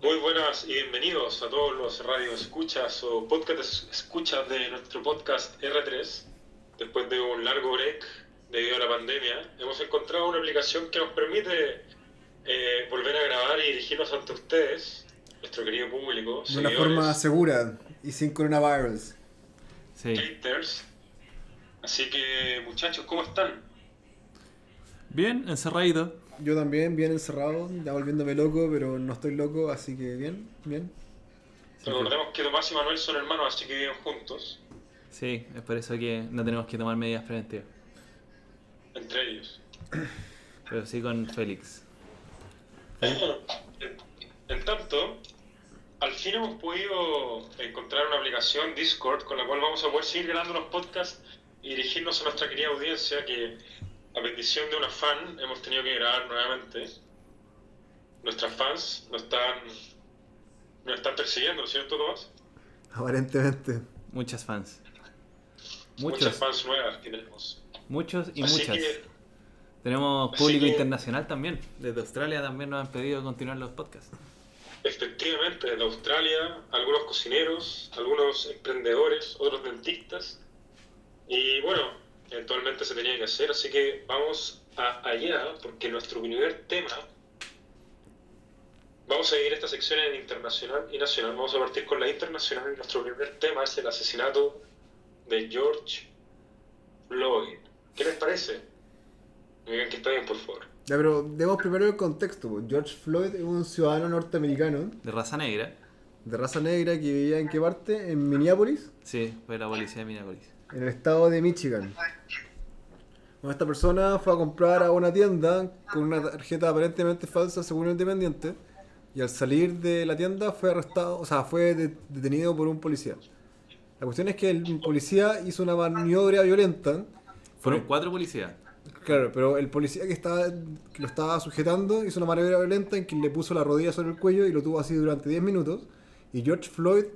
Muy buenas y bienvenidos a todos los radios escuchas o podcast escuchas de nuestro podcast R3. Después de un largo break debido a la pandemia, hemos encontrado una aplicación que nos permite eh, volver a grabar y dirigirnos ante ustedes, nuestro querido público. De una forma segura y sin coronavirus. Sí. Haters. Así que, muchachos, ¿cómo están? Bien, encerradito. Yo también, bien encerrado, ya volviéndome loco, pero no estoy loco, así que bien, bien. Recordemos que Tomás y Manuel son hermanos, así que viven juntos. Sí, es por eso que no tenemos que tomar medidas preventivas. Entre ellos. Pero sí con Félix. En tanto, al fin hemos podido encontrar una aplicación Discord con la cual vamos a poder seguir grabando los podcasts y dirigirnos a nuestra querida audiencia que a petición de una fan hemos tenido que grabar nuevamente. Nuestras fans nos están, nos están persiguiendo, ¿no es cierto, Tomás? Aparentemente. Muchas fans. Muchas fans nuevas que tenemos. Muchos y muchas. tenemos público internacional también. Desde Australia también nos han pedido continuar los podcasts. Efectivamente, desde Australia, algunos cocineros, algunos emprendedores, otros dentistas. Y bueno, eventualmente se tenía que hacer, así que vamos a allá, porque nuestro primer tema, vamos a seguir esta sección en internacional y nacional, vamos a partir con la internacional y nuestro primer tema es el asesinato de George Floyd. ¿Qué les parece? Me digan que está bien, por favor. Ya, pero demos primero el contexto. George Floyd es un ciudadano norteamericano. De raza negra. De raza negra que vivía en qué parte? ¿En Minneapolis? Sí, fue la policía de Minneapolis en el estado de Michigan. esta persona fue a comprar a una tienda con una tarjeta aparentemente falsa según el independiente y al salir de la tienda fue arrestado, o sea, fue detenido por un policía. La cuestión es que el policía hizo una maniobra violenta. Fueron cuatro policías. Claro, pero el policía que, estaba, que lo estaba sujetando hizo una maniobra violenta en que le puso la rodilla sobre el cuello y lo tuvo así durante 10 minutos. Y George Floyd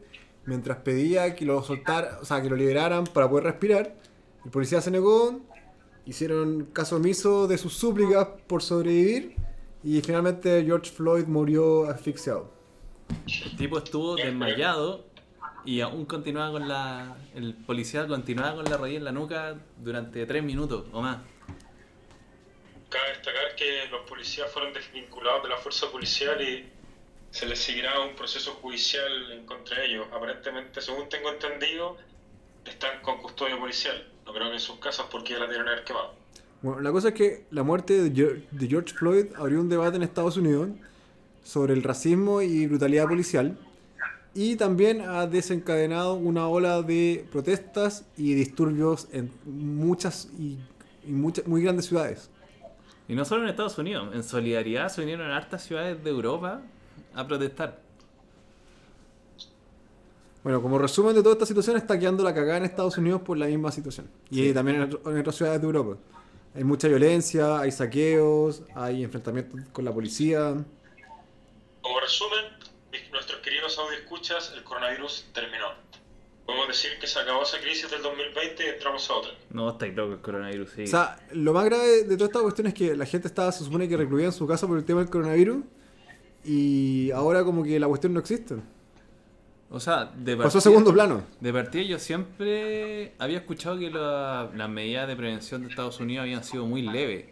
mientras pedía que lo soltara, o sea, que lo liberaran para poder respirar. El policía se negó, hicieron caso omiso de sus súplicas por sobrevivir y finalmente George Floyd murió asfixiado. El tipo estuvo desmayado y aún continuaba con la. El policía continuaba con la rodilla en la nuca durante tres minutos o más. Cabe destacar que los policías fueron desvinculados de la fuerza policial y se les seguirá un proceso judicial en contra de ellos. Aparentemente, según tengo entendido, están con custodia policial. No creo que en sus casas porque ya la tienen haber quemado. Bueno, la cosa es que la muerte de George Floyd abrió un debate en Estados Unidos sobre el racismo y brutalidad policial y también ha desencadenado una ola de protestas y disturbios en muchas y, muchas muy grandes ciudades. Y no solo en Estados Unidos, en solidaridad se vinieron en hartas ciudades de Europa a protestar. Bueno, como resumen de toda esta situación, está quedando la cagada en Estados Unidos por la misma situación. Y también en, otras ciudades de Europa. Hay mucha violencia, hay saqueos, hay enfrentamientos con la policía. Como resumen, nuestros queridos escuchas, el coronavirus terminó. Podemos decir que se acabó esa crisis del 2020 y entramos a otra. No, está loco el coronavirus, sí. O sea, lo más grave de toda esta cuestión es que la gente estaba, se supone que recluida en su casa por el tema del coronavirus y ahora como que la cuestión no existe. O sea, de Pasó a segundo plano. De partida yo siempre había escuchado que las medidas de prevención de Estados Unidos habían sido muy leves.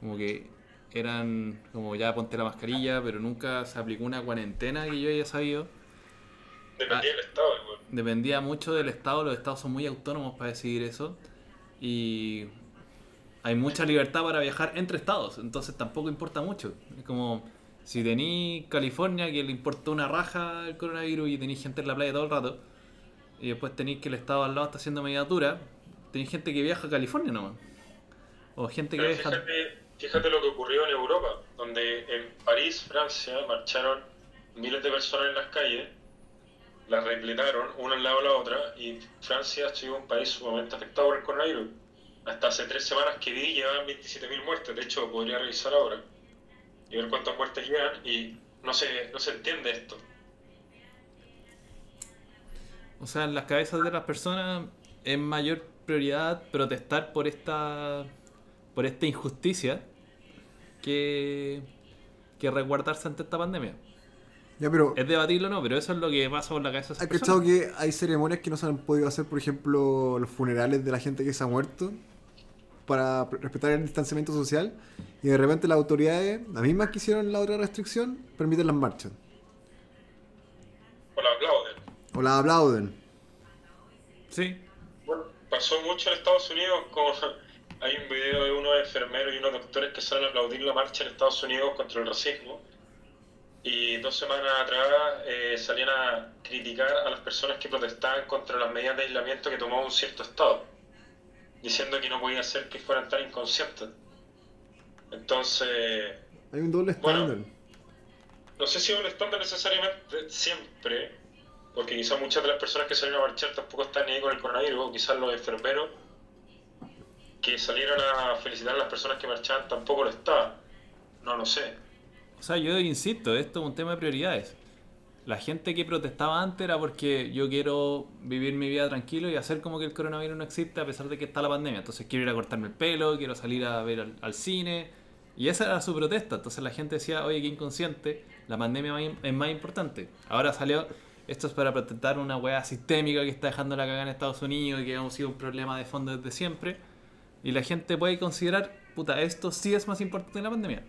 Como que eran como ya ponte la mascarilla, pero nunca se aplicó una cuarentena que yo haya sabido. Dependía del Estado, Dependía mucho del Estado, los Estados son muy autónomos para decidir eso. Y hay mucha libertad para viajar entre Estados, entonces tampoco importa mucho. Es como si tenéis California, que le importó una raja el coronavirus y tenéis gente en la playa todo el rato, y después tenéis que el Estado al lado está haciendo mediatura, tenéis gente que viaja a California nomás. O gente que viaja. Fíjate, fíjate lo que ocurrió en Europa, donde en París, Francia, marcharon miles de personas en las calles, las repletaron una al lado de la otra, y Francia ha sido un país sumamente afectado por el coronavirus. Hasta hace tres semanas que vi llevaban 27.000 muertes, de hecho podría revisar ahora y ver cuántas muertes llegan y no se, no se entiende esto. O sea, en las cabezas de las personas es mayor prioridad protestar por esta por esta injusticia que, que resguardarse ante esta pandemia. Ya, pero Es debatible o no, pero eso es lo que pasa por la cabeza ¿has cachado que hay ceremonias que no se han podido hacer, por ejemplo, los funerales de la gente que se ha muerto? Para respetar el distanciamiento social. Y de repente las autoridades, las mismas que hicieron la otra restricción, permiten las marchas. O la aplauden. O las aplauden. Sí, Bueno, pasó mucho en Estados Unidos con... Hay un video de unos enfermeros y unos doctores que salen a aplaudir la marcha en Estados Unidos contra el racismo. Y dos semanas atrás eh, salían a criticar a las personas que protestaban contra las medidas de aislamiento que tomó un cierto estado, diciendo que no podía ser que fueran tan inconscientes. Entonces, Hay un doble Bueno. estándar. no sé si es un estándar necesariamente siempre, porque quizás muchas de las personas que salieron a marchar tampoco están ni ahí con el coronavirus, o quizás los enfermeros que salieron a felicitar a las personas que marchaban tampoco lo estaban. No lo sé. O sea, yo insisto, esto es un tema de prioridades. La gente que protestaba antes era porque yo quiero vivir mi vida tranquilo y hacer como que el coronavirus no existe a pesar de que está la pandemia. Entonces quiero ir a cortarme el pelo, quiero salir a ver al, cine. Y esa era su protesta. Entonces la gente decía, oye, qué inconsciente, la pandemia es más importante. Ahora salió, esto es para protestar una weá sistémica que está dejando la cagada en Estados Unidos y que ha sido un problema de fondo desde siempre. Y la gente puede considerar, puta, esto sí es más importante que la pandemia.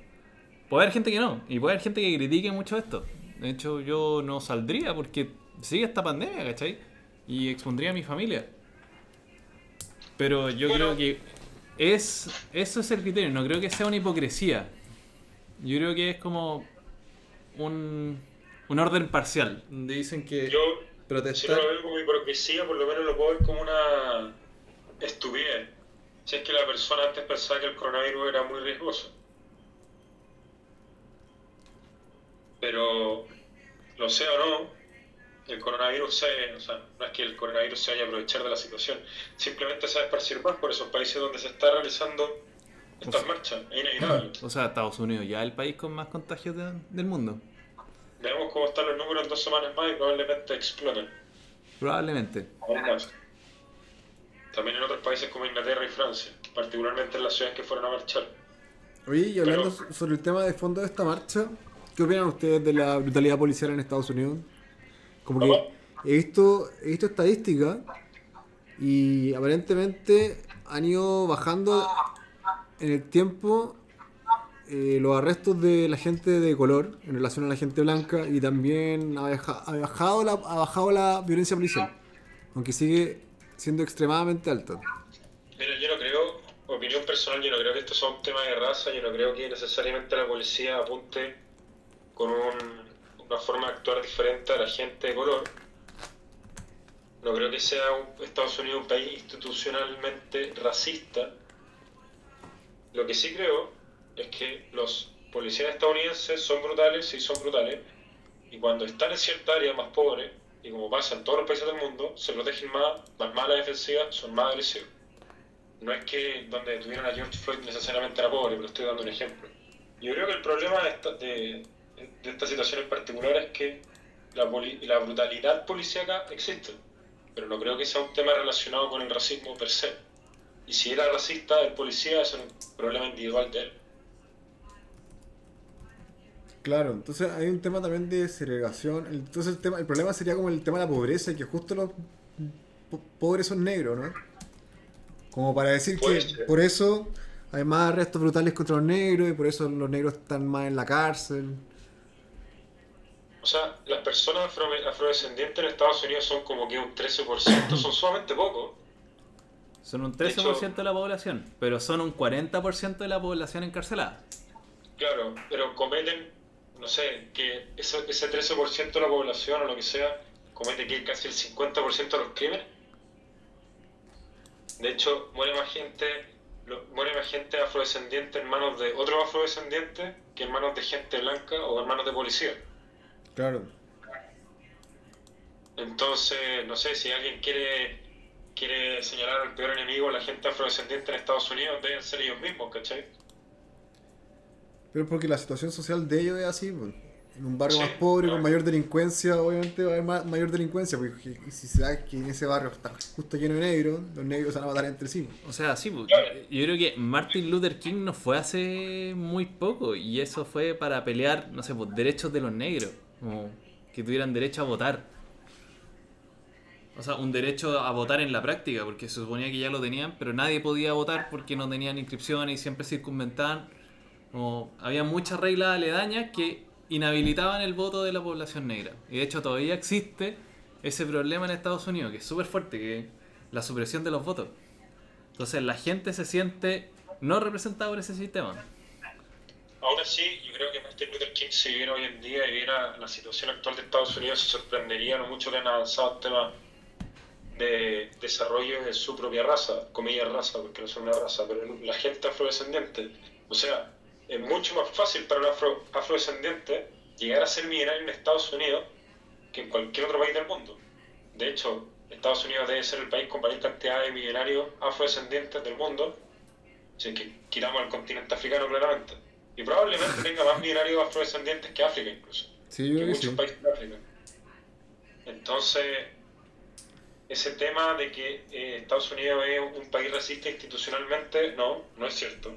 Puede haber gente que no, y puede haber gente que critique mucho esto. De hecho, yo no saldría porque sigue esta pandemia, ¿cachai? Y expondría a mi familia. Pero yo creo que es eso es el criterio, no creo que sea una hipocresía. Yo creo que es como un, un orden parcial, donde dicen que Yo, si no protestar... lo veo como hipocresía, por lo menos lo puedo ver como una estupidez. Si es que la persona antes pensaba que el coronavirus era muy riesgoso. Pero, lo sea o no, el coronavirus se, o sea, no es que el coronavirus se vaya a aprovechar de la situación, simplemente se va a esparcir más por esos países donde se está realizando estas marchas, es inevitable. O sea, Estados Unidos ya es el país con más contagios de- del mundo. Veamos cómo están los números en dos semanas más y probablemente exploten. Probablemente. aún más. También en otros países como Inglaterra y Francia, particularmente en las ciudades que fueron a marchar. Oye, y hablando Pero- sobre el tema de fondo de esta marcha, ¿qué opinan ustedes de la brutalidad policial en Estados Unidos? Como que he visto, he visto estadísticas y aparentemente han ido bajando en el tiempo eh, los arrestos de la gente de color en relación a la gente blanca y también ha bajado la, ha bajado la violencia policial, aunque sigue siendo extremadamente alta. Mira, yo no creo, opinión personal, yo no creo que esto sea un tema de raza, yo no creo que necesariamente la policía apunte con un- una forma de actuar diferente a la gente de color. No creo que sea un- Estados Unidos un país institucionalmente racista. Lo que sí creo es que los policías estadounidenses son brutales, sí son brutales, y cuando están en cierta área más pobre, y como pasa en todos los países del mundo, se protegen más, más malas defensivas, son más agresivos. No es que donde tuvieron a George Floyd necesariamente era pobre, pero estoy dando un ejemplo. Yo creo que el problema de esta, de, de esta situación en particular es que la, poli- la brutalidad policíaca existe, pero no creo que sea un tema relacionado con el racismo per se. Y si era racista el policía, es un problema individual de él. Claro, entonces hay un tema también de segregación. Entonces el tema, el problema sería como el tema de la pobreza y que justo los po- pobres son negros, ¿no? Como para decir Puede que ser. por eso hay más arrestos brutales contra los negros y por eso los negros están más en la cárcel. O sea, las personas afro- afrodescendientes en Estados Unidos son como que un 13%, son sumamente pocos. Son un De 13% hecho- de la población, pero son un 40% de la población encarcelada. Claro, pero cometen, no sé, que ese, ese 13% de la población o lo que sea, comete que casi el 50% de los crímenes. De hecho, muere más gente, lo- muere más gente afrodescendiente en manos de otros afrodescendientes que en manos de gente blanca o en manos de policía. Claro. Entonces, no sé, si alguien quiere, quiere señalar al peor enemigo a la gente afrodescendiente en Estados Unidos, deben ser ellos mismos, ¿cachai? Pero porque la situación social de ellos es así, pues. En un barrio Sí, más pobre, con mayor delincuencia, obviamente va a haber ma- mayor delincuencia, porque si se da que en ese barrio está justo lleno de negros, los negros se van a matar entre sí. O sea, sí, pues, yo creo que Martin Luther King no fue hace muy poco y eso fue para pelear, no sé, pues, derechos de los negros. Como que tuvieran derecho a votar. O sea, un derecho a votar en la práctica, porque se suponía que ya lo tenían, pero nadie podía votar porque no tenían inscripciones y siempre circunventaban. Como, había muchas reglas aledañas que inhabilitaban el voto de la población negra. Y de hecho todavía existe ese problema en Estados Unidos, que es súper fuerte, que la supresión de los votos. Entonces la gente se siente no representada por ese sistema. Aún así, yo creo que Martin Luther King si viviera hoy en día y viera la situación actual de Estados Unidos se sorprendería lo mucho que han avanzado el tema de desarrollo de su propia raza, comillas raza, porque no son una raza, pero la gente afrodescendiente. O sea, es mucho más fácil para un afro, afrodescendiente llegar a ser millonario en Estados Unidos que en cualquier otro país del mundo. De hecho, Estados Unidos debe ser el país con mayor cantidad de millonarios afrodescendientes del mundo, si que quitamos el continente africano claramente. Y probablemente tenga más millonarios afrodescendientes que África incluso. Sí, yo que creo que muchos sí. países de África. Entonces, ese tema de que eh, Estados Unidos es un país racista institucionalmente, no, no es cierto.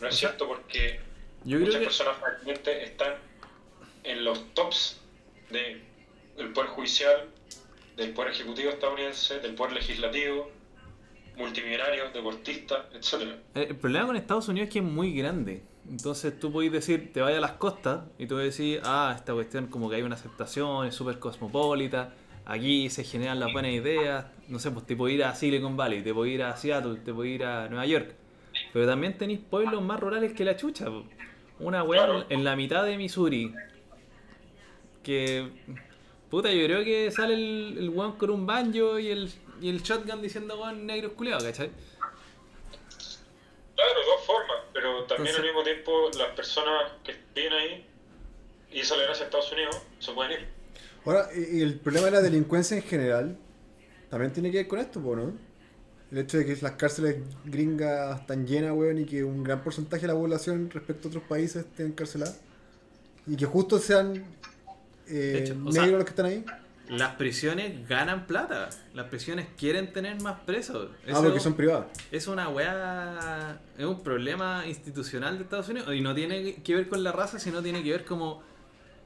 No es cierto porque Yo muchas que personas actualmente están en los tops de, del Poder Judicial, del Poder Ejecutivo estadounidense, del Poder Legislativo, multimillonarios, deportistas, etcétera. Eh, El problema con Estados Unidos es que es muy grande. Entonces tú podés decir, te vayas a las costas y tú decir, ah, esta cuestión como que hay una aceptación, es súper cosmopolita, aquí se generan las buenas ideas, no sé, pues te puedo ir a Silicon Valley, te puedo ir a Seattle, te puedo ir a Nueva York. Pero también tenéis pueblos más rurales que la chucha. po. Una weá en la mitad de Missouri. Que. Puta, yo creo que sale el, el weón con un banjo y el, y el shotgun diciendo weón negro culiado, ¿cachai? Claro, dos formas, pero también Entonces- al mismo tiempo las personas que viven ahí, y eso le gracias a Estados Unidos, se pueden ir. Ahora, y el problema de la delincuencia en general también tiene que ver con esto, ¿no? El hecho de que las cárceles gringas están llenas, weón, y que un gran porcentaje de la población respecto a otros países esté encarcelada. Y que justo sean eh, hecho, negros sea, los que están ahí. Las prisiones ganan plata. Las prisiones quieren tener más presos. Ah, porque son privadas. Es una weá. Es un problema institucional de Estados Unidos. Y no tiene que ver con la raza, sino tiene que ver como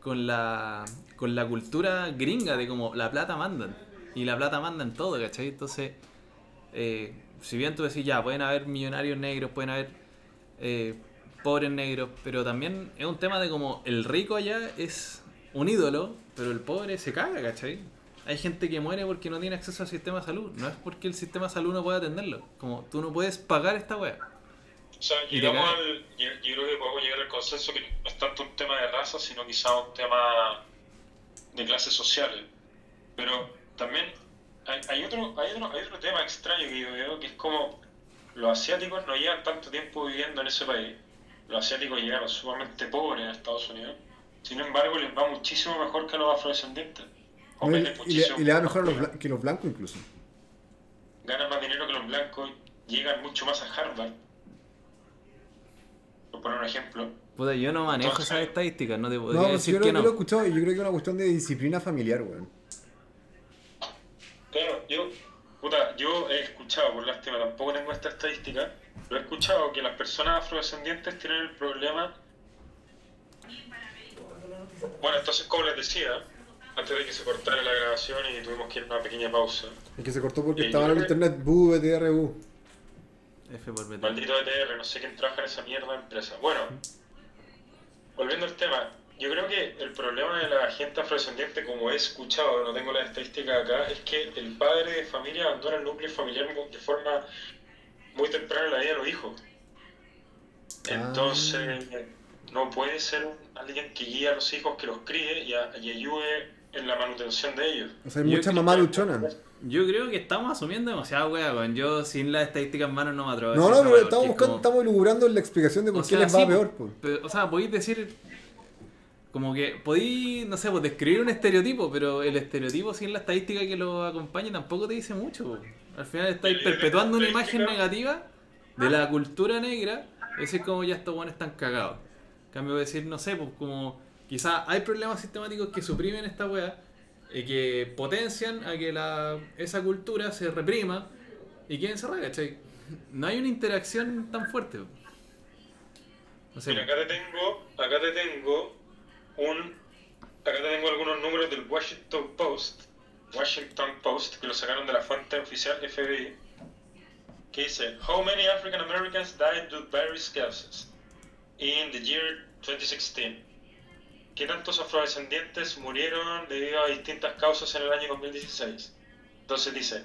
con la, con la cultura gringa de como la plata mandan. Y la plata manda en todo, ¿cachai? Entonces, eh, si bien tú decís, ya, pueden haber millonarios negros, pueden haber eh, pobres negros, pero también es un tema de como el rico allá es un ídolo, pero el pobre se caga, ¿cachai? Hay gente que muere porque no tiene acceso al sistema de salud. No es porque el sistema de salud no pueda atenderlo. Como tú no puedes pagar esta wea. O sea, llegamos al, yo, yo creo que podemos llegar al consenso que no es tanto un tema de raza, sino quizá un tema de clases sociales. Pero también hay, hay otro, hay, otro, hay otro tema extraño que yo veo, que es como los asiáticos no llevan tanto tiempo viviendo en ese país. Los asiáticos llegaron sumamente pobres a Estados Unidos. Sin embargo, les va muchísimo mejor que a los afrodescendientes. O ¿no? Y, venden y le, muchísimo y le da mejor a los blan- que los blancos incluso. ganan más dinero que los blancos, llegan mucho más a Harvard. Por poner un ejemplo. Puta, yo no manejo Entonces- esas estadísticas, no te podría No, pues decir yo lo, que yo lo he no. escuchado y yo creo que es una cuestión de disciplina familiar, weón. Claro, yo, puta, yo he escuchado, por lástima, tampoco tengo esta estadística, pero he escuchado que las personas afrodescendientes tienen el problema. Bueno, entonces, como les decía, antes de que se cortara la grabación y tuvimos que ir a una pequeña pausa, Es que se cortó porque estaba en el internet, bu, BTR, bu. F por BT. maldito ETR, no sé quién trabaja en esa mierda empresa. Bueno, volviendo al tema, yo creo que el problema de la gente afrodescendiente, como he escuchado, no tengo la estadística acá, es que el padre de familia abandona el núcleo familiar de forma muy temprana en la vida de los hijos. Entonces, no puede ser un- alguien que guíe a los hijos, que los críe y, a- y ayude en la manutención de ellos. O sea, hay creo- mamás luchonas. Yo creo que estamos asumiendo demasiada wea, weón. Yo sin las estadísticas en mano no me atrevo a No, decir no, pero wea, estamos buscando, como- estamos elucubrando la explicación de por O qué sea, les va sí, peor, po. pues. Pero, o sea, podéis decir. Como que podéis, no sé, pues describir un estereotipo, pero el estereotipo sin la estadística que lo acompañe tampoco te dice mucho. po. Al final estáis perpetuando una imagen negativa de la cultura negra. Es como ya estos buenos están cagados. Cambio, decir, no sé, pues como quizás hay problemas sistemáticos que suprimen esta wea y que potencian a que la, esa cultura se reprima y quede encerrada, ¿cachai? No hay una interacción tan fuerte. No sé, Mira, acá te tengo, acá te tengo un Acá te tengo algunos números del Washington Post, Washington Post, que lo sacaron de la fuente oficial FBI, que dice, How many African Americans died due to various causes in the year 2016? ¿Qué tantos afrodescendientes murieron debido a distintas causas en el año 2016? Entonces dice,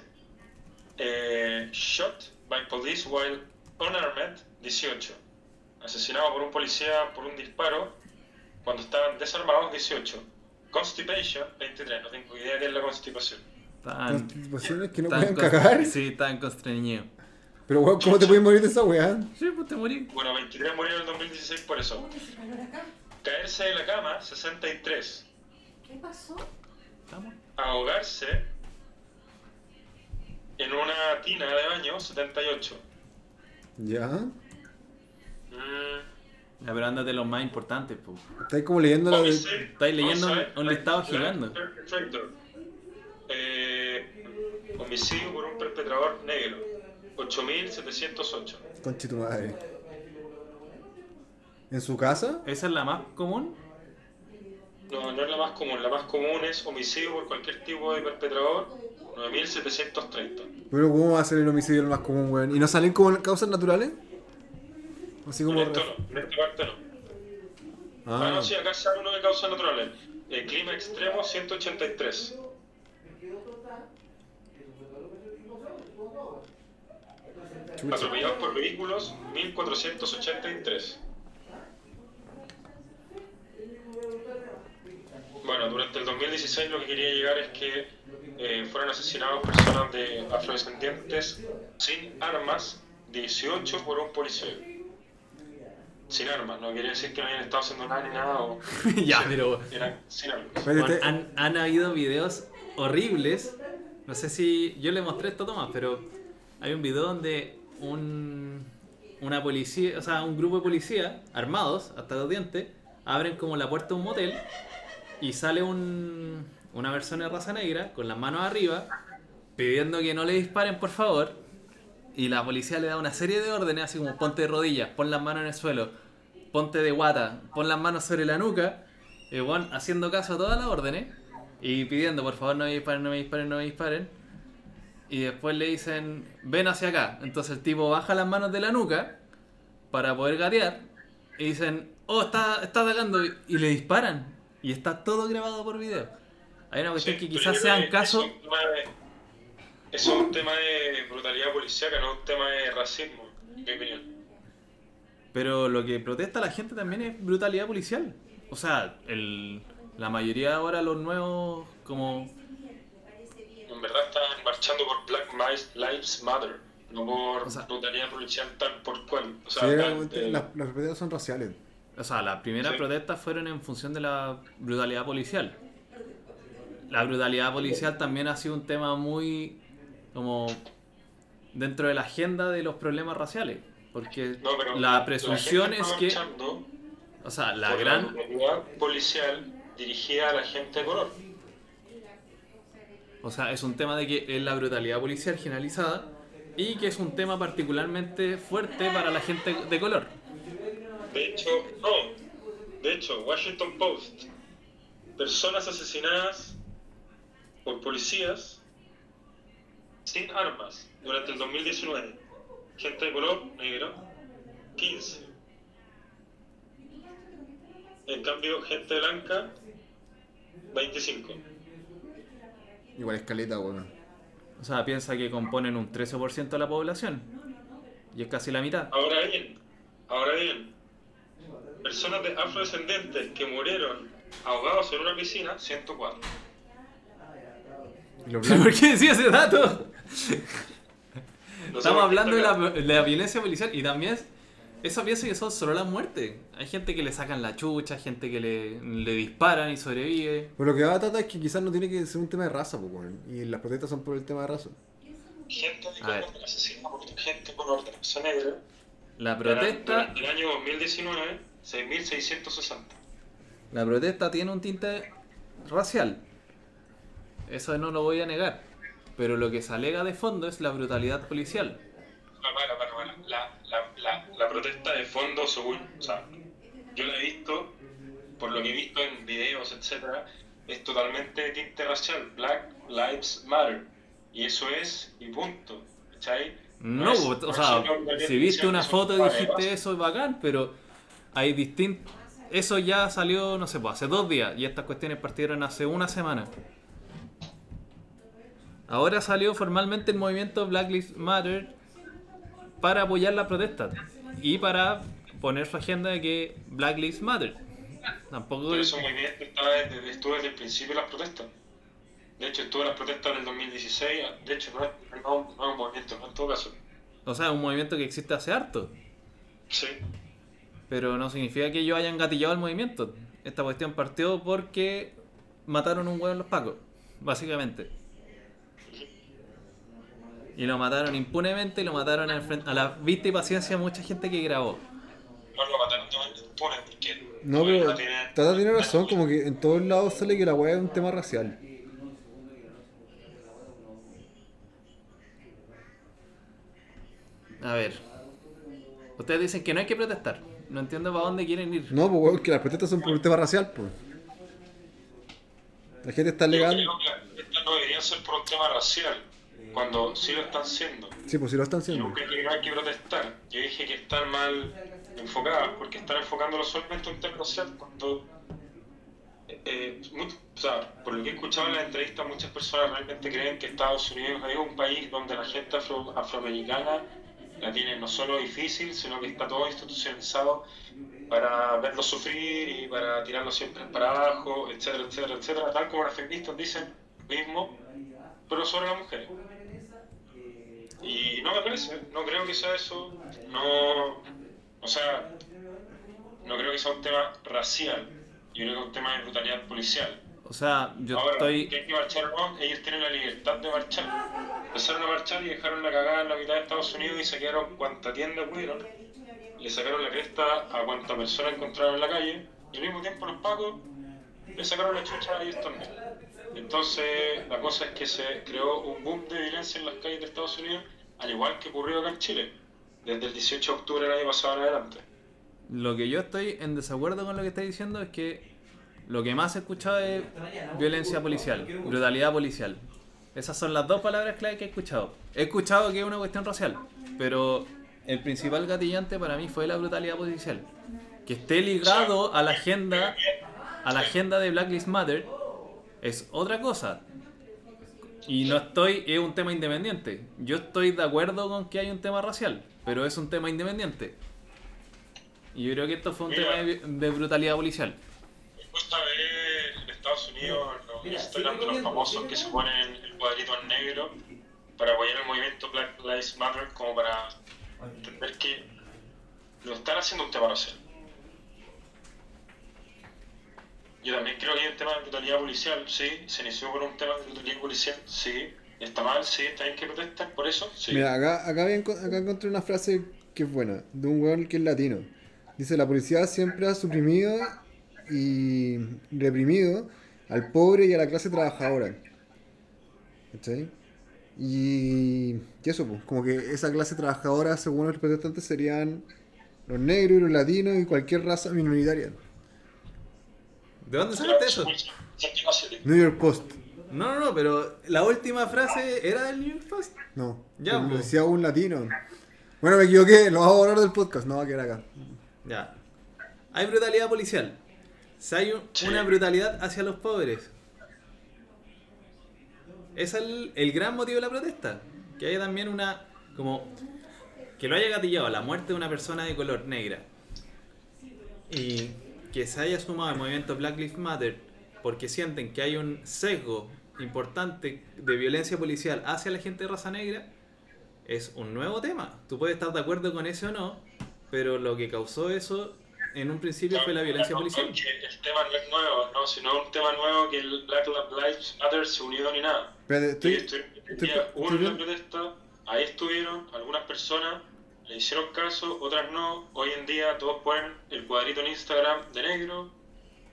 eh, shot by police while unarmed, 18. Asesinado por un policía por un disparo cuando estaban desarmados, 18. Constipation, 23. No tengo idea de qué es la constipación. Tan, Constipaciones que no tan pueden cagar. Sí, tan constreñido. Pero weón, ¿cómo te puedes morir de esa weá? Sí, pues te morí. Bueno, 23 murieron en el 2016 por eso. Caerse de la cama, 63. ¿Qué pasó? Estamos. Ahogarse en una tina de baño, 78. Ya. Mm, Ya, pero ándate los más importantes, pues. Estáis como leyendo la de. homicide- estáis leyendo un- homicide un listado gigante. perpetrator. Eh, homicidio por un perpetrador negro, 8708. Conche tu madre. ¿En su casa? ¿Esa es la más común? No, no es la más común. La más común es homicidio por cualquier tipo de perpetrador, 9730. Pero ¿cómo va a ser el homicidio el más común, weón? ¿Y no salen como causas naturales? Así como... En esto no, en esta parte no. Ah, Ah, no, sí, acá sale uno de causas naturales. El clima extremo, 183. Atropellados por vehículos, 1483. Bueno, durante el 2016 lo que quería llegar es que eh, fueron asesinados personas de afrodescendientes sin armas, 18 por un policía. Sin armas, no quería decir que no hayan estado haciendo nada ni nada, o ya, pero. eran sin armas. Bueno, han, han habido videos horribles. No sé si yo le mostré esto a Tomás, pero hay un video donde un una policía, o sea, un grupo de policías armados hasta los dientes abren como la puerta de un motel y sale un, una persona de raza negra con las manos arriba pidiendo que no le disparen, por favor. Y la policía le da una serie de órdenes, así como ponte de rodillas, pon las manos en el suelo, ponte de guata, pon las manos sobre la nuca. Y bueno, haciendo caso a todas las órdenes y pidiendo, por favor, no me disparen, no me disparen, no me disparen. Y después le dicen, ven hacia acá. Entonces el tipo baja las manos de la nuca para poder gatear. Y dicen, oh, está, está atacando. Y, y le disparan. Y está todo grabado por video. Hay una cuestión Sí, que quizás sean casos... Eso es, un tema de, eso es un tema de brutalidad policíaca, no un tema de racismo, en mi opinión. Pero lo que protesta la gente también es brutalidad policial. O sea, el, la mayoría ahora los nuevos como... En verdad están marchando por Black Lives Matter, no por O sea- brutalidad policial tal por cual. O sí, sea, tal, eh, las, las protestas son raciales. O sea, las primeras Sí. protestas fueron en función de la brutalidad policial. La brutalidad policial también ha sido un tema muy como dentro de la agenda de los problemas raciales. Porque no, pero la presunción gente es que, marchando o sea, la gran, brutalidad policial dirigida a la gente de color. O sea, es un tema de que es la brutalidad policial generalizada y que es un tema particularmente fuerte para la gente de color. De hecho, no. De hecho, Washington Post. Personas asesinadas por policías sin armas durante el 2019. Gente de color negro, 15. En cambio, gente blanca, 25. Igual escaleta, weón. O sea, piensa que componen un 13% de la población y es casi la mitad. Ahora bien, ahora bien, personas de afrodescendentes que murieron ahogados en una piscina, 104. Y los ¿Pero blancos, ¿Por qué decía ese dato? No Estamos hablando la, de la violencia policial y también es- eso pienso que son solo las muertes. Hay gente que le sacan la chucha, gente que le, le disparan y sobrevive. Pero lo que va a tratar es que quizás no tiene que ser un tema de raza, pues, weón. Y las protestas son por el tema de raza. Gente de color asesinada por gente color de raza negra. La protesta, Durante el año 2019, 6.660. la protesta tiene un tinte racial. Eso no lo voy a negar. Pero lo que se alega de fondo es la brutalidad policial. Para, para, para. La, la, la, protesta de fondo, según. O sea, yo la he visto. por lo que he visto en videos, etcétera, es totalmente tinte racial. Black Lives Matter. Y eso es, y punto. ¿Cachai? No, es- o no sea, si viste una foto y dijiste eso es bacán, pero hay distintos... Eso ya salió, no sé, pues, hace dos días y estas cuestiones partieron hace una semana. Ahora salió formalmente el movimiento Black Lives Matter para apoyar la protesta y para poner su agenda de que Black Lives Matter. Tampoco Pero ese movimiento estaba desde, estuvo desde el principio de las protestas. De hecho, estuvo en las protestas del 2016. De hecho, no es, no, no es un movimiento, no en todo caso. O sea, es un movimiento que existe hace harto. Sí. Pero no significa que ellos hayan gatillado el movimiento. Esta cuestión partió porque mataron un huevo en los pacos, básicamente. Y lo mataron impunemente y lo mataron al frente- a la vista y paciencia de mucha gente que grabó. No lo mataron de manera impune porque. No, pero tiene- Tata tiene razón, como que en todos lados sale que la weá es un tema racial. A ver. Ustedes dicen que no hay que protestar. No entiendo para dónde quieren ir. No, pues weón, que las protestas son por un tema racial, pues. La gente está alegando. las protestas no deberían ser por un tema racial. Cuando sí lo están siendo. Sí, pues si lo están Yo haciendo. nunca dije que hay que protestar. Yo dije que están mal enfocadas porque están enfocándolo solamente en un tema cuando. eh, mu- o sea, por lo que he escuchado en la entrevista, muchas personas realmente creen que Estados Unidos es un país donde la gente afro- afroamericana la tiene no solo difícil, sino que está todo institucionalizado para verlos sufrir y para tirarlos siempre para abajo, etcétera, etcétera, etcétera, tal como las feministas dicen mismo, pero sobre las mujeres. Y no me parece, no creo que sea eso, no, o sea, no creo que sea un tema racial, yo creo que es un tema de brutalidad policial. O sea, yo Ahora, estoy. que hay que marchar o no, ellos tienen la libertad de marchar. Empezaron a marchar y dejaron la cagada en la mitad de Estados Unidos y saquearon cuanta tienda pudieron. Le sacaron la cresta a cuanta persona encontraron en la calle. Y al mismo tiempo los pacos le sacaron la chucha a ellos también. Entonces, la cosa es que se creó un boom de violencia en las calles de Estados Unidos, al igual que ocurrió acá en Chile, desde el 18 de octubre del año pasado en adelante. Lo que yo estoy en desacuerdo con lo que está diciendo es que lo que más he escuchado es violencia policial, brutalidad policial. Esas son las dos palabras clave que he escuchado. He escuchado que es una cuestión racial, pero el principal gatillante para mí fue la brutalidad policial. Que esté ligado a la agenda, a la agenda de Black Lives Matter es otra cosa. Y no estoy, es un tema independiente. Yo estoy de acuerdo con que hay un tema racial, pero es un tema independiente. Y yo creo que esto fue un Mira. tema de, de brutalidad policial. Me gusta ver en Estados Unidos los Instagram de los famosos que se ponen el cuadrito en negro para apoyar el movimiento Black Lives Matter como para entender que lo están haciendo un tema racial. Yo también creo que hay un tema de brutalidad policial, sí, se inició por un tema de brutalidad policial, sí, está mal, sí, está bien que protesten por eso, sí. Mira, acá, acá encontré una frase que es buena, de un weón que es latino. Dice, la policía siempre ha suprimido y reprimido al pobre y a la clase trabajadora. ¿Cachai? Y, y eso, pues, como que esa clase trabajadora, según los protestantes, serían los negros y los latinos y cualquier raza minoritaria. ¿De dónde temas serios. New York Post. No, no, no, pero la última frase era del New York Post. No, Ya, lo pues. decía un latino. Bueno, me equivoqué, lo vamos a borrar del podcast, no va a quedar acá. Ya. Hay brutalidad policial. Si hay un- Sí. una brutalidad hacia los pobres. Es el, el gran motivo de la protesta. Que haya también una. como. que lo haya gatillado la muerte de una persona de color negra. Y que se haya sumado al movimiento Black Lives Matter porque sienten que hay un sesgo importante de violencia policial hacia la gente de raza negra. Es un nuevo tema. Tú puedes estar de acuerdo con eso o no, pero lo que causó eso en un principio fue la violencia No, no, policial. que el tema no es nuevo, no, sino un tema nuevo que el Black Lives Matter se unió ni nada. Espérate, Estoy, estoy, estoy, estoy- viendo- protesta, ahí estuvieron algunas personas, le hicieron caso, otras no. Hoy en día todos ponen el cuadrito en Instagram de negro.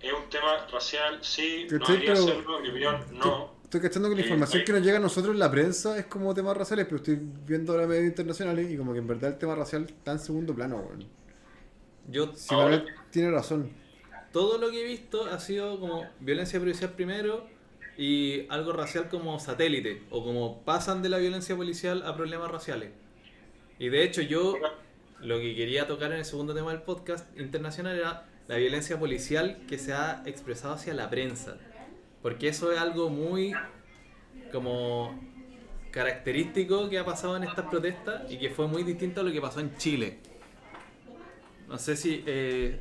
Es un tema racial, sí, no debería Pero- serlo, en mi opinión, no. Estoy cachando que la Eh, información que nos llega a nosotros en la prensa es como temas raciales, pero estoy viendo los medios internacionales y como que en verdad el tema racial está en segundo plano, weón. Yo, Si Ahora- tiene razón. todo lo que he visto ha sido como violencia policial primero y algo racial como satélite, o como pasan de la violencia policial a problemas raciales. Y de hecho yo lo que quería tocar en el segundo tema del podcast internacional era la violencia policial que se ha expresado hacia la prensa. Porque eso es algo muy como característico que ha pasado en estas protestas y que fue muy distinto a lo que pasó en Chile. No sé si, eh,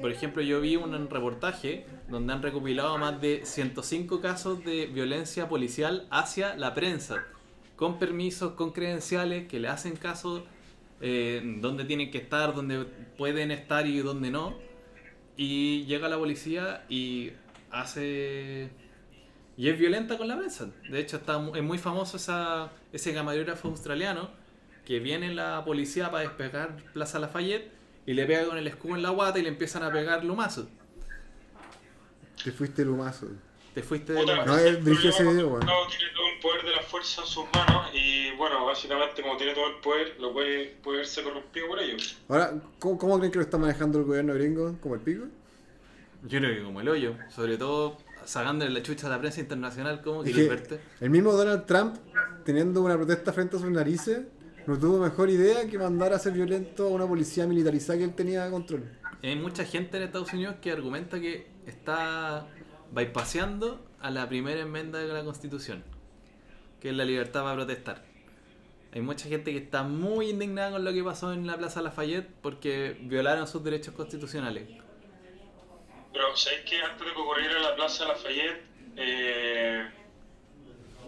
por ejemplo, yo vi un reportaje donde han recopilado más de 105 casos de violencia policial hacia la prensa, con permisos, con credenciales, que le hacen caso eh, dónde tienen que estar, dónde pueden estar y dónde no. Y llega la policía y hace... Y es violenta con la prensa. De hecho, está, es muy famoso esa, ese camarógrafo australiano que viene la policía para despegar Plaza Lafayette y le pega con el escudo en la guata y le empiezan a pegar lumazos. Te fuiste lumazo. Te fuiste de lumazo. No, es brígido ese video, weón. tiene todo el poder de la fuerza en sus manos y bueno, básicamente como tiene todo el poder, lo puede, puede verse corrompido por ello. Ahora, ¿cómo, ¿cómo creen que lo está manejando el gobierno gringo? ¿Como el pico? Yo creo que como el hoyo. Sobre todo sacándole la chucha a la prensa internacional, ¿cómo Es quieres que verte? el mismo Donald Trump, teniendo una protesta frente a sus narices, no tuvo mejor idea que mandar a ser violento a una policía militarizada que él tenía a control. Hay mucha gente en Estados Unidos que argumenta que está bypaseando a la primera enmienda de la Constitución, que es la libertad para protestar. Hay mucha gente que está muy indignada con lo que pasó en la Plaza Lafayette porque violaron sus derechos constitucionales. Pero ¿sabéis que antes de que ocurriera la Plaza Lafayette, eh,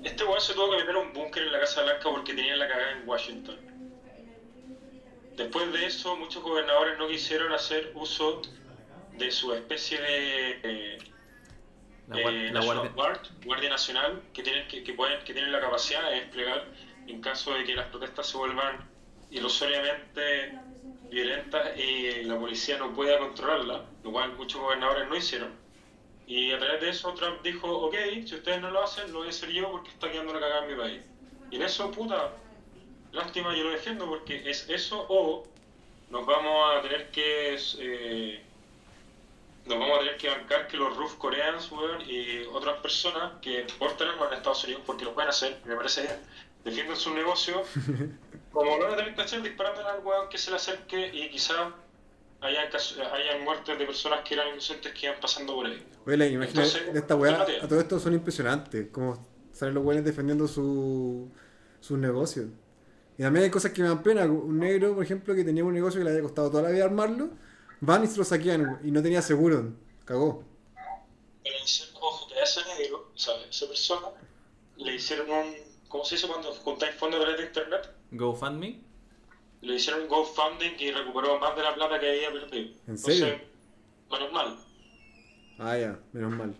este weón se tuvo que meter un búnker en la Casa Blanca porque tenía la cagada en Washington? Después de eso, muchos gobernadores no quisieron hacer uso de su especie de eh, La, eh, la National Guard, Guardia Nacional, que tienen, que, que pueden, que tienen la capacidad de desplegar en caso de que las protestas se vuelvan ilusoriamente violentas y la policía no pueda controlarla, lo cual muchos gobernadores no hicieron. Y a través de eso Trump dijo, ok, si ustedes no lo hacen, lo voy a hacer yo porque está quedando la cagada en mi país. Y en eso, puta, lástima, yo lo defiendo porque es eso o nos vamos a tener que... eh, nos vamos a tener que bancar que los Roof Koreans, weón, y otras personas que portan armas en Estados Unidos, porque lo pueden hacer, me parece bien, defienden su negocio, como lo van a tener que hacer disparando al weón que se le acerque y quizás hayan, hayan muertes de personas que eran inocentes que iban pasando por ahí. Oye, las imágenes Entonces, esta weá, a todo esto son impresionantes. Como salen los weones defendiendo su, sus negocios. Y también hay cosas que me dan pena. Un negro, por ejemplo, que tenía un negocio que le había costado toda la vida armarlo, van y se lo saquean y no tenía seguro. Cagó. Pero hicieron, ojo, a ese negro, o sea, esa persona, le hicieron un, ¿cómo se dice cuando juntáis fondos a través de internet? GoFundMe. Le hicieron un GoFunding y recuperó más de la plata que había perdido. ¿En serio? Entonces, menos mal. Ah, ya, menos mal.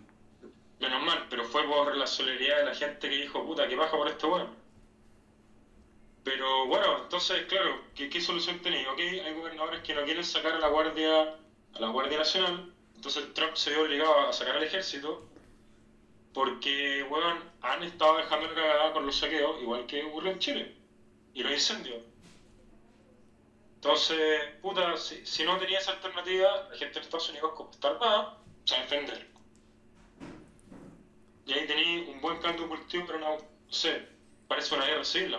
Menos mal, pero fue por la solidaridad de la gente que dijo, puta, que baja por este weón. Pero bueno, entonces, claro, ¿qué, qué solución tenéis? Ok, hay gobernadores que no quieren sacar a la Guardia, a la Guardia Nacional, entonces Trump se vio obligado a sacar al ejército, porque, weón, han estado dejando la cagada con los saqueos, igual que ocurrió en Chile, y los incendios. Entonces, puta, si, si no tenía esa alternativa, la gente de Estados Unidos, como está armada, se va a defender. Y ahí tenéis un buen de cultivo, pero no, no sé, parece una guerra civil.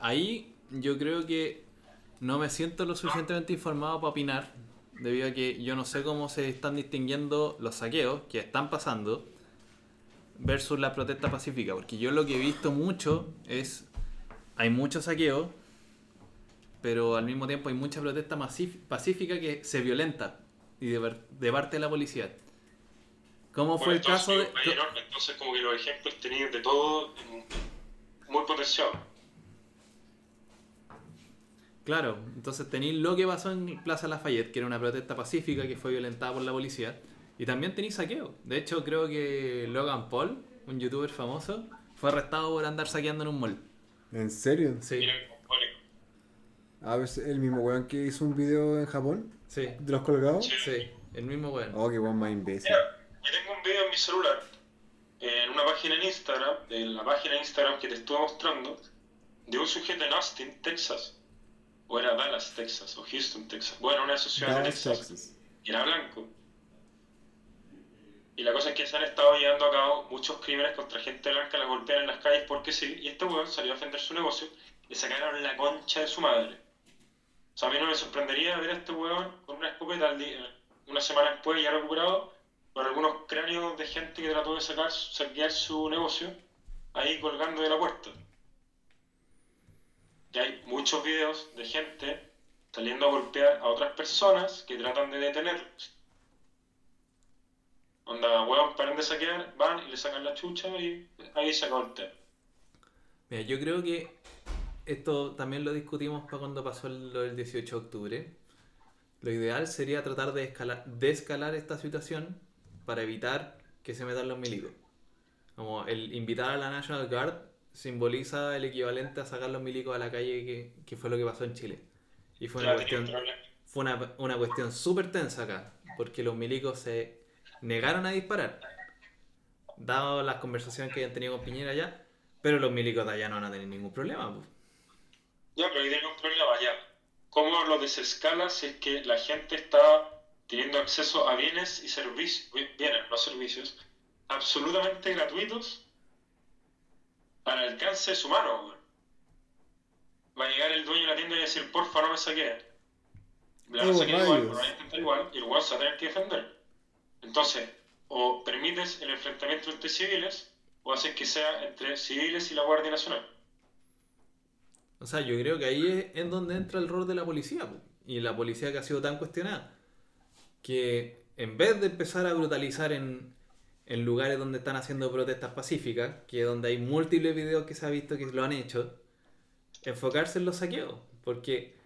Ahí yo creo que no me siento lo suficientemente informado para opinar, debido a que yo no sé cómo se están distinguiendo los saqueos que están pasando versus la protesta pacífica, porque yo lo que he visto mucho es, hay mucho saqueo, pero al mismo tiempo hay mucha protesta pacífica que se violenta y de, parte de la policía. ¿Cómo fue el caso de... entonces, como que los ejemplos tenéis de todo muy potenciados. Claro, entonces tenéis lo que pasó en Plaza Lafayette, que era una protesta pacífica que fue violentada por la policía. Y también tenéis saqueo. De hecho, creo que Logan Paul, un youtuber famoso, fue arrestado por andar saqueando en un mall. ¿En serio? Sí, bueno, A ver, el mismo weón que hizo un video en Japón sí, de los colgados. Sí. sí, el mismo weón. Oh, qué weón más imbécil. Mira, yo tengo un video en mi celular, en una página en Instagram, en la página de Instagram que te estuve mostrando, de un sujeto en Austin, Texas, o era Dallas, Texas, o Houston, Texas. Bueno, una ciudades de Texas. Texas. Y era blanco. Y la cosa es que se han estado llevando a cabo muchos crímenes contra gente blanca, la golpean en las calles porque sí, y este weón salió a defender su negocio, le sacaron la concha de su madre. O sea, a mí no me sorprendería ver a este weón con una escopeta al día, una semana después ya recuperado, con algunos cráneos de gente que trató de sacar, saquear su negocio, ahí colgando de la puerta. Y hay muchos videos de gente saliendo a golpear a otras personas que tratan de detenerlos. Onda, weón, paren de saquear, van y le sacan la chucha y ahí se acabó el tema. Mira, yo creo que esto también lo discutimos para cuando pasó lo del 18 de octubre. Lo ideal sería tratar de escalar, de escalar esta situación para evitar que se metan los milicos. Como el invitar a la National Guard simboliza el equivalente a sacar los milicos a la calle que, que fue lo que pasó en Chile. Y fue una cuestión, fue una, una cuestión súper tensa acá, porque los milicos se negaron a disparar, dado las conversaciones que habían tenido con Piñera allá, pero los milicos de allá no van a tener ningún problema. pues. Ya, pero ahí tengo un problema ya. ¿Cómo lo desescala si es que la gente está teniendo acceso a bienes y servicios, bienes, no servicios, absolutamente gratuitos al alcance de su mano, weón? Va a llegar el dueño de la tienda y decir, porfa, no me saqueen. Le van a Oh, saquear igual, van a intentar igual, y el weón se va a tener que defender. Entonces, o permites el enfrentamiento entre civiles, o haces que sea entre civiles y la Guardia Nacional. O sea, yo creo que ahí es en donde entra el rol de la policía, po. y la policía que ha sido tan cuestionada, que en vez de empezar a brutalizar en, en lugares donde están haciendo protestas pacíficas, que es donde hay múltiples videos que se ha visto que lo han hecho, enfocarse en los saqueos, porque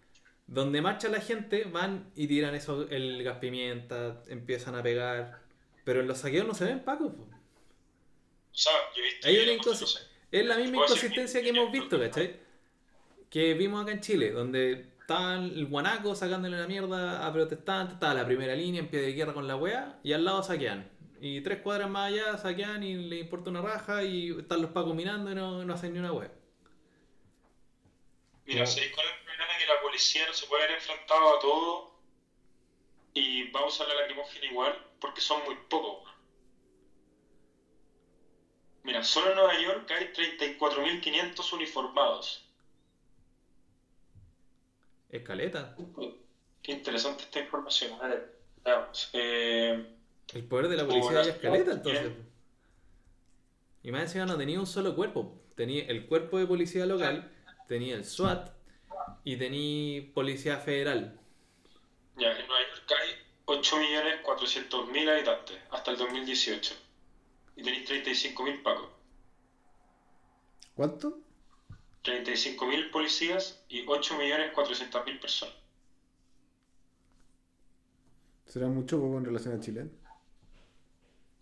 donde marcha la gente van y tiran eso, el gas pimienta, empiezan a pegar, pero en los saqueos no se ven pacos. po. O sea, yo he visto Hay una. Es la misma decir inconsistencia que- que hemos visto, ¿cachai? Que vimos acá en Chile, donde estaban el guanaco sacándole la mierda a protestantes, estaba la primera línea en pie de guerra con la wea, y al lado saquean. Y tres cuadras más allá saquean y le importa una raja y están los pacos mirando y no, no hacen ni una wea. Mira, ¿sabéis cuál es el problema? Que la policía no se puede haber enfrentado a todo y va a usar la lacrimógena igual porque son muy pocos. Mira, solo en Nueva York hay 34.500 uniformados. Escaleta. Qué interesante esta información. A ver, veamos. Eh, El poder de la policía ya escaleta, entonces. Bien. Y más encima no tenía un solo cuerpo. Tenía el cuerpo de policía local, tenía el SWAT y tenía policía federal. ya, en Nueva York hay 8.400.000 habitantes hasta el 2018. Y tenéis 35.000 pacos. ¿Cuánto? 35.000 policías y 8.400.000 personas. ¿Será mucho poco en relación a Chile?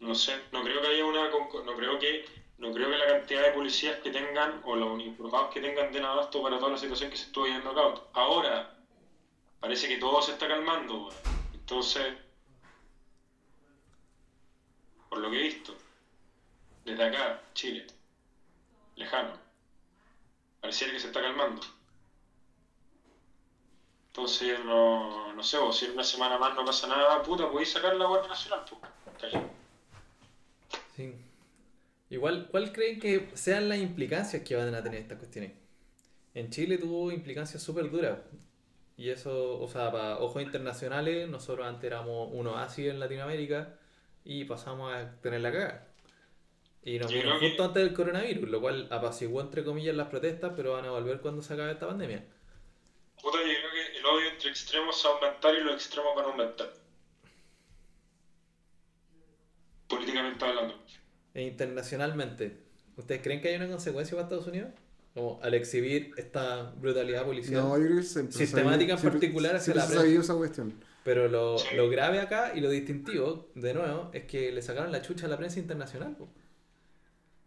No sé, no creo que haya una no creo que no creo que la cantidad de policías que tengan o los uniformados que tengan den abasto para toda la situación que se estuvo llevando a cabo. Ahora parece que todo se está calmando, entonces por lo que he visto desde acá, Chile, lejano, pareciera que se está calmando. Entonces, no, no sé, vos, si en una semana más no pasa nada, puta, podéis sacar la Guardia Nacional, pues. Sí. Igual, ¿cuál creen que sean las implicancias que van a tener estas cuestiones? En Chile tuvo implicancias súper duras. Y eso, o sea, para ojos internacionales, nosotros antes éramos un oasis en Latinoamérica y pasamos a tener la caga. Y nos vino que- justo antes del coronavirus, lo cual apaciguó entre comillas las protestas, pero van a volver cuando se acabe esta pandemia. Puta, yo creo que el odio entre extremos se va a aumentar y los extremos van a aumentar. Políticamente hablando. E internacionalmente, ¿ustedes creen que hay una consecuencia para Estados Unidos? Como al exhibir esta brutalidad policial. No, yo creo que siempre se ha Sistemática en particular hacia siempre la prensa. esa cuestión. Pero lo, Sí. lo grave acá y lo distintivo, de nuevo, es que le sacaron la chucha a la prensa internacional. po.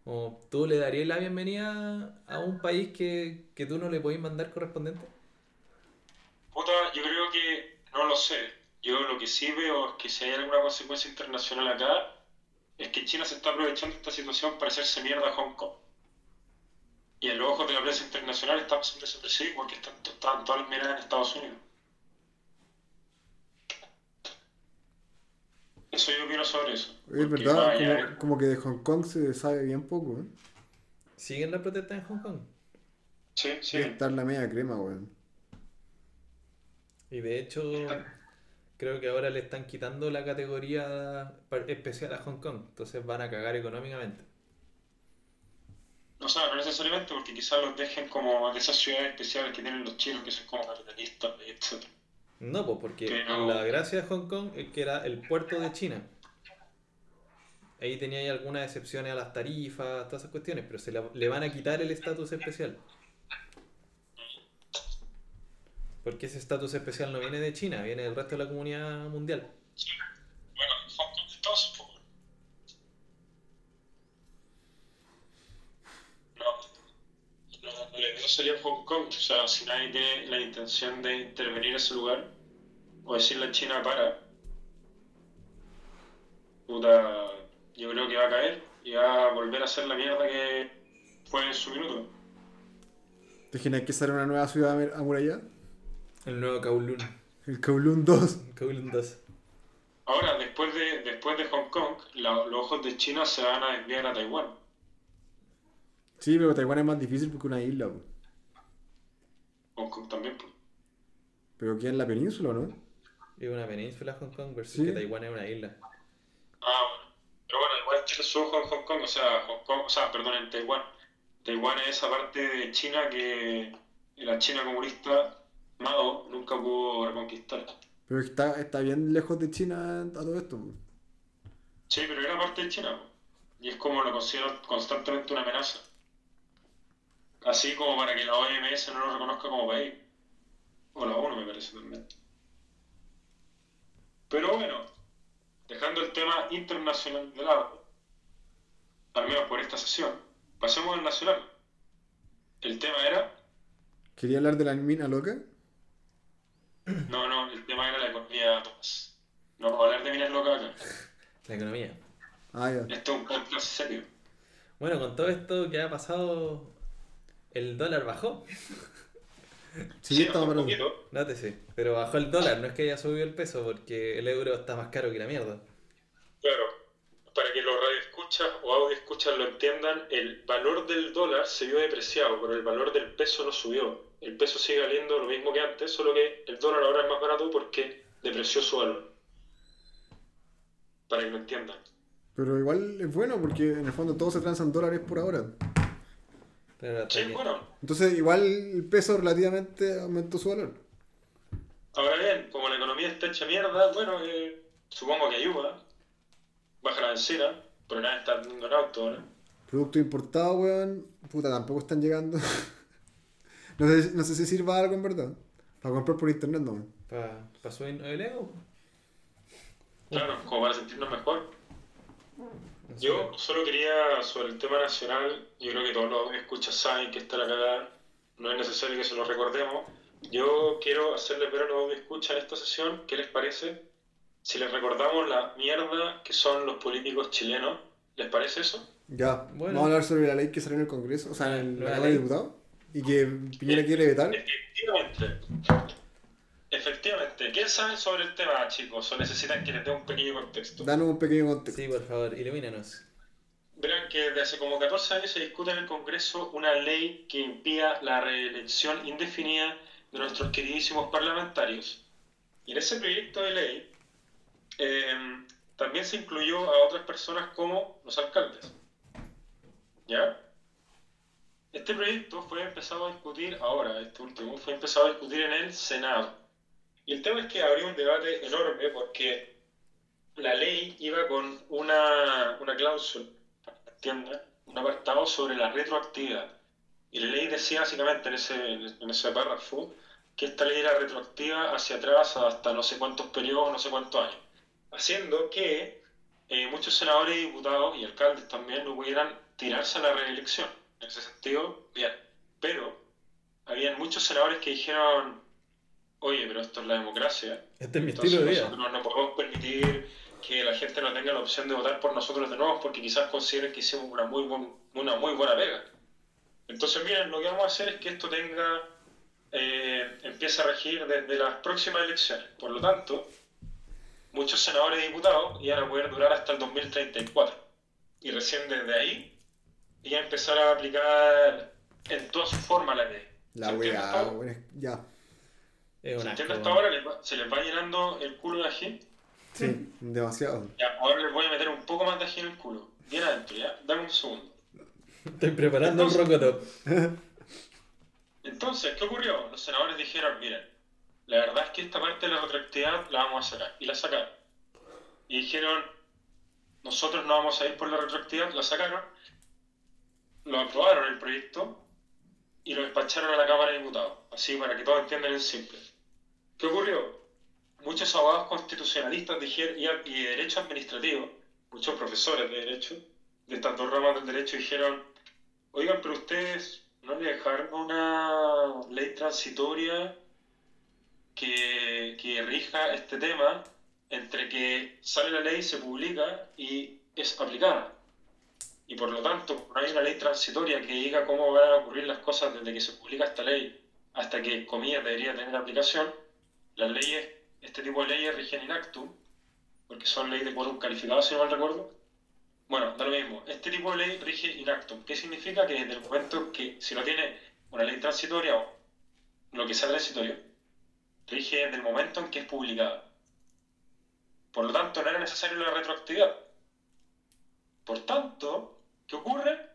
Como, ¿Tú le darías la bienvenida a un país que, que tú no le podés mandar correspondiente? Puta, yo creo que no lo sé. Yo lo que sí veo es que si hay alguna consecuencia internacional acá, es que China se está aprovechando de esta situación para hacerse mierda a Hong Kong. Y en los ojos de la prensa internacional está pasando desapercibido porque están, están todas las miradas en Estados Unidos. Eso yo opino sobre eso. Es verdad, vaya- como, como que de Hong Kong se sabe bien poco, ¿eh? ¿Siguen las protestas en Hong Kong? Sí, sí. Debe estar la media crema, weón. Y de hecho, creo que ahora le están quitando la categoría especial a Hong Kong. Entonces van a cagar económicamente. O sea, no necesariamente porque quizás los dejen como de esas ciudades especiales que tienen los chinos que son como capitalistas etc. No, pues porque Pero- la gracia de Hong Kong es que era el puerto de China. Ahí tenía ahí algunas excepciones a las tarifas, todas esas cuestiones, pero se le van a quitar el estatus especial. Porque ese estatus especial no viene de China, viene del resto de la comunidad mundial. Bueno, Hong Kong entonces, pues. No, no, no sería Hong Kong. O sea, si nadie tiene la intención de intervenir en ese lugar, o decirle a China para, puta, yo creo que va a caer y va a volver a ser la mierda que fue en su minuto. ¿Te imaginas que sale una nueva ciudad amurallada? El nuevo Kowloon. El Kowloon 2. Kowloon 2. Ahora, después de, después de Hong Kong, la- los ojos de China se van a desviar a Taiwán. Sí, pero Taiwán es más difícil porque es una isla. Hong Kong también, pues. Pero queda en la península, ¿o ¿no? Es una península Hong Kong versus Sí. que Taiwán es una isla. Ah, bueno. Pero bueno, igual tiene su ojo en Hong Kong, o sea, Hong Kong, o sea, perdón, en Taiwán. Taiwán es esa parte de China que la China comunista Mao nunca pudo reconquistar. Pero está, está bien lejos de China a todo esto. Sí, pero era parte de China, y es como lo consideran constantemente una amenaza. Así como para que la OMS no lo reconozca como país. O la ONU me parece también. Pero bueno, dejando el tema internacional de lado, al menos por esta sesión, pasemos al nacional. El tema era, Quería hablar de la mina loca. No, no, el tema era la economía, Tomás. No vamos a hablar de minas locas acá. La economía. Ah, ya. Esto es un podcast serio. Bueno, con todo esto que ha pasado, el dólar bajó. Sí, estaba un parado. Nótese. Pero bajó el dólar, no es que haya subido el peso, porque el euro está más caro que la mierda. Claro, para que los radioescuchas o audioescuchas lo entiendan, el valor del dólar se vio depreciado, pero el valor del peso no subió. El peso sigue valiendo lo mismo que antes, solo que el dólar ahora es más barato porque depreció su valor. Para que lo entiendan. Pero igual es bueno porque en el fondo todo se transa en dólares por ahora. Pero Sí, bueno. Entonces igual el peso relativamente aumentó su valor. Ahora bien, como la economía está hecha mierda, bueno, eh, supongo que ayuda. Baja la benzina, pero nada está en auto ahora. Producto importado, weón. Puta, tampoco están llegando. no, sé, no sé si sirva algo en verdad. Para comprar por internet, no. ¿Para subir el ego? Claro, como para sentirnos mejor. Yo solo quería, sobre el tema nacional, yo creo que todos los que escuchan saben que está la cagada, no es necesario que se lo recordemos. Yo quiero hacerles ver a los que escuchan esta sesión, ¿qué les parece? Si les recordamos la mierda que son los políticos chilenos, ¿les parece eso? Ya, Bueno. vamos a hablar sobre la ley que salió en el Congreso, o sea, en el- La la Cámara de ley. Diputados. Y que Piñera quiere vetar. Efectivamente. Efectivamente. ¿Quién sabe sobre el tema, chicos? ¿O necesitan que les dé un pequeño contexto? Danos un pequeño contexto. Sí, por favor, ilumínanos. Verán que desde hace como 14 años se discute en el Congreso una ley que impida la reelección indefinida de nuestros queridísimos parlamentarios. Y en ese proyecto de ley eh, también se incluyó a otras personas como los alcaldes. ¿Ya? Este proyecto fue empezado a discutir ahora, este último, fue empezado a discutir en el Senado. Y el tema es que abrió un debate enorme porque la ley iba con una, una cláusula ¿entiendes? Un apartado sobre la retroactividad. Y la ley decía básicamente en ese, en ese párrafo que esta ley era retroactiva hacia atrás hasta no sé cuántos periodos, no sé cuántos años. Haciendo que eh, muchos senadores y diputados y alcaldes también no pudieran tirarse a la reelección. En ese sentido, bien. Pero habían muchos senadores que dijeron, oye, pero esto es la democracia. Este es mi Entonces estilo de vida. nosotros no podemos permitir que la gente no tenga la opción de votar por nosotros de nuevo porque quizás consideren que hicimos una muy, buen- una muy buena pega. Entonces, miren, lo que vamos a hacer es que esto tenga, eh, empiece a regir desde las próximas elecciones. Por lo tanto, muchos senadores y diputados iban a poder durar hasta el 2034. Y recién desde ahí, iba a empezar a aplicar en toda su forma la ley. La ¿Se weá, es- ya. Es ¿Se un entiende asco, hasta ahora? ¿Se les va llenando el culo de ají? Sí, demasiado. Ya, ahora les voy a meter un poco más de ají en el culo. Bien adentro, ¿ya? Dame un segundo. Estoy preparando un rocoto. Entonces, ¿qué ocurrió? Los senadores dijeron, miren, la verdad es que esta parte de la retroactividad la vamos a sacar. Y la sacaron. Y dijeron, nosotros no vamos a ir por la retroactividad, la sacaron, lo aprobaron el proyecto y lo despacharon a la Cámara de Diputados. Así para que todos entiendan en simple. ¿Qué ocurrió? Muchos abogados constitucionalistas y de derecho administrativo, muchos profesores de derecho, de estas dos ramas del derecho, dijeron, oigan, pero ustedes no le dejaron una ley transitoria que, que rija este tema entre que sale la ley, se publica y es aplicada. Y por lo tanto, no hay una ley transitoria que diga cómo van a ocurrir las cosas desde que se publica esta ley hasta que, comillas, debería tener aplicación. Las leyes, este tipo de leyes rigen in actum, porque son leyes de quórum calificado, si no mal recuerdo. Bueno, da lo mismo. Este tipo de ley rige in actum. ¿Qué significa? Que desde el momento que, si no tiene una ley transitoria o lo que sea transitorio, rige desde el momento en que es publicada. Por lo tanto, no era necesaria la retroactividad. Por tanto, ¿qué ocurre?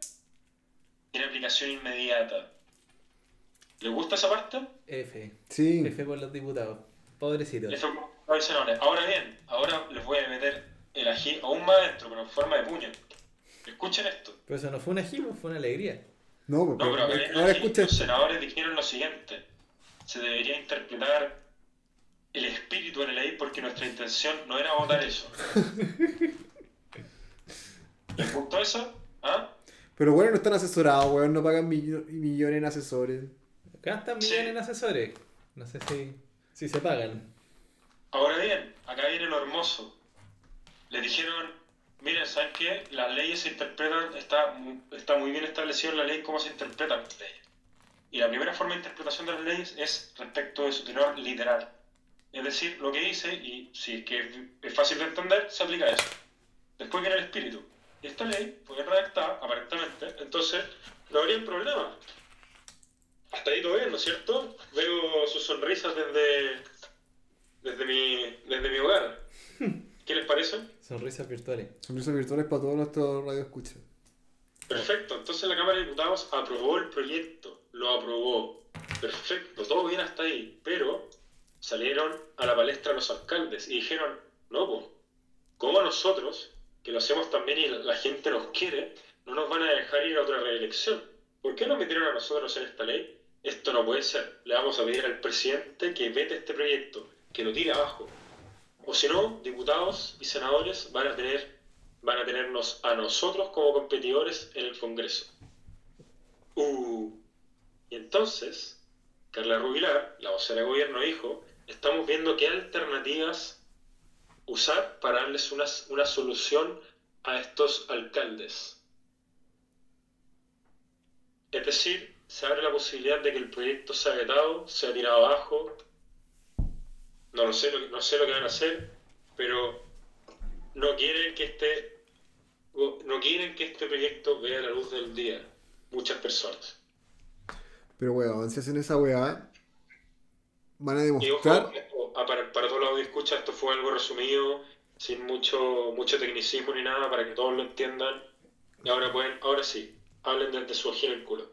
Tiene aplicación inmediata. ¿Le gusta esa parte? F. Sí. F por los diputados. Pobrecitos. Eso no hay senadores. Ahora bien, ahora les voy a meter el ají aún más adentro, pero en forma de puño. Escuchen esto. Pero eso no fue una gimo, fue una alegría. No, pues, No, pero ahora ají escucha los senadores dijeron lo siguiente. Se debería interpretar el espíritu de la ley porque nuestra intención no era votar eso. ¿Les gustó eso? ¿Ah? Pero bueno, no están asesorados, weón, no pagan millo- millones en asesores. Gastan Sí. millones en asesores. No sé si, si se pagan. Ahora bien, acá viene lo hermoso. Les dijeron, miren, ¿saben qué? Las leyes se interpretan, está, está muy bien establecido en la ley cómo se interpretan las leyes. Y la primera forma de interpretación de las leyes es respecto de su tenor literal. Es decir, lo que dice, y si es que es- es fácil de entender, se aplica a eso. Después viene el espíritu. Y esta ley fue redactada, aparentemente, entonces no habría problema. Hasta ahí todo bien, ¿no es cierto? Veo sus sonrisas desde, desde, mi, desde mi hogar. ¿Qué les parece? Sonrisas virtuales. Sonrisas virtuales para todos nuestros radioescuchas. Perfecto, entonces la Cámara de Diputados aprobó el proyecto, lo aprobó. Perfecto, todo bien hasta ahí, pero salieron a la palestra los alcaldes y dijeron, no, pues, como nosotros, que lo hacemos también y la gente nos quiere, no nos van a dejar ir a otra reelección. ¿Por qué nos metieron a nosotros en esta ley? Esto no puede ser. Le vamos a pedir al presidente que vete este proyecto, que lo tire abajo. O si no, diputados y senadores van a tener van a tenernos a nosotros como competidores en el Congreso. Uh. Y entonces, Carla Rubilar, la vocera de gobierno, dijo, estamos viendo qué alternativas usar para darles una, una solución a estos alcaldes. Es decir, se abre la posibilidad de que el proyecto sea vetado, sea tirado abajo. No lo sé, lo- no sé lo que van a hacer, pero no quieren que este no quieren que este proyecto vea la luz del día muchas personas Pero weón, si hacen esa weá, van a ojo, demostrar. Para, para todos los que escuchan esto fue algo resumido sin mucho mucho tecnicismo ni nada para que todos lo entiendan y ahora pueden ahora sí hablen desde su en el culo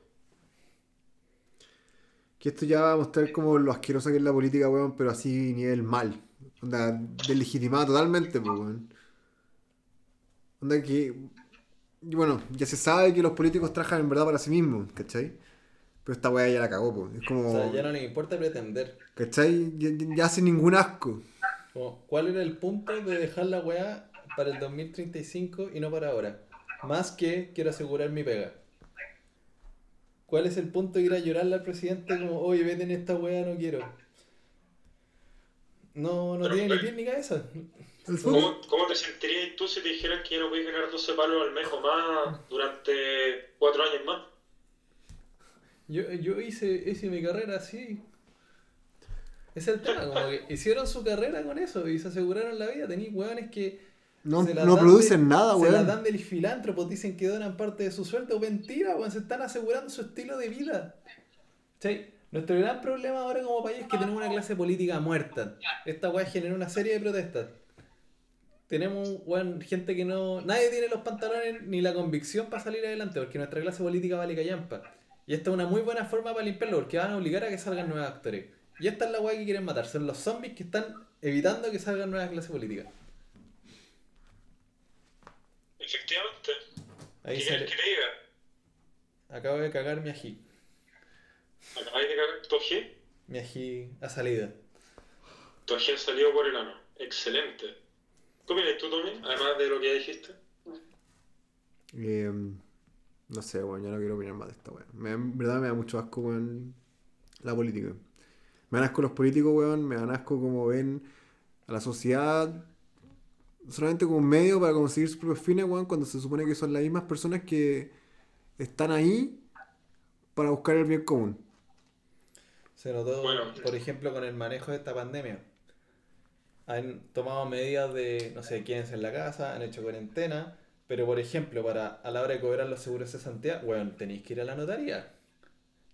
Que esto ya va a mostrar como lo asquerosa que es la política, weón, pero así nivel mal. Onda, deslegitimada totalmente, pues, weón. Onda que. Bueno, ya se sabe que los políticos trabajan en verdad para sí mismos, ¿cachai? Pero esta weá ya la cagó, pues. Es como. O sea, ya no les importa pretender. ¿cachai? Ya, ya- ya sin ningún asco. Como, ¿Cuál era el punto de dejar la weá para el 2035 y no para ahora? Más que quiero asegurar mi pega. ¿Cuál es el punto de ir a llorarle al presidente como, oye, vete en esta weá, no quiero? No, no Pero, tiene ni pie ni cabeza. ¿Cómo, ¿Cómo te sentirías tú si te dijeran que ya no puedes ganar 12 palos al mes o más durante 4 años más? Yo, yo hice, hice mi carrera así. Es el tema, como que hicieron su carrera con eso y se aseguraron la vida. Tenéis hueones que. No, no producen de- nada, Se las weón. dan del filántropos, dicen que donan parte de su sueldo. Mentira, weón, se están asegurando su estilo de vida. ¿Cachai? Nuestro gran problema ahora como país es que tenemos una clase política muerta. Esta weá genera una serie de protestas. Tenemos weón, gente que no. Nadie tiene los pantalones ni la convicción para salir adelante, porque nuestra clase política vale callampa. Y esta es una muy buena forma para limpiarlo, porque van a obligar a que salgan nuevos actores. Y esta es la weá que quieren matar. Son los zombies que están evitando que salgan nuevas clases políticas. Efectivamente. Ahí ¿Qué quieres que te diga? Acabo de cagar mi ají. Acabáis de cagar tu ají. Mi ají a salida. Tu ají ha salido por el ano. Excelente. ¿Qué opinas tú, Tommy? Además de lo que ya dijiste. Eh, no sé, weón, yo no quiero opinar más de esta weón. Me- En verdad me da mucho asco, weón, la política. Me dan asco los políticos, weón, me dan asco como ven a la sociedad solamente como un medio para conseguir sus propios fines, weón, cuando se supone que son las mismas personas que están ahí para buscar el bien común. Se notó, Bueno. por ejemplo, con el manejo de esta pandemia. Han tomado medidas de, no sé, quédense en la casa, han hecho cuarentena, pero por ejemplo, para a la hora de cobrar los seguros de cesantía, bueno, tenéis que ir a la notaría.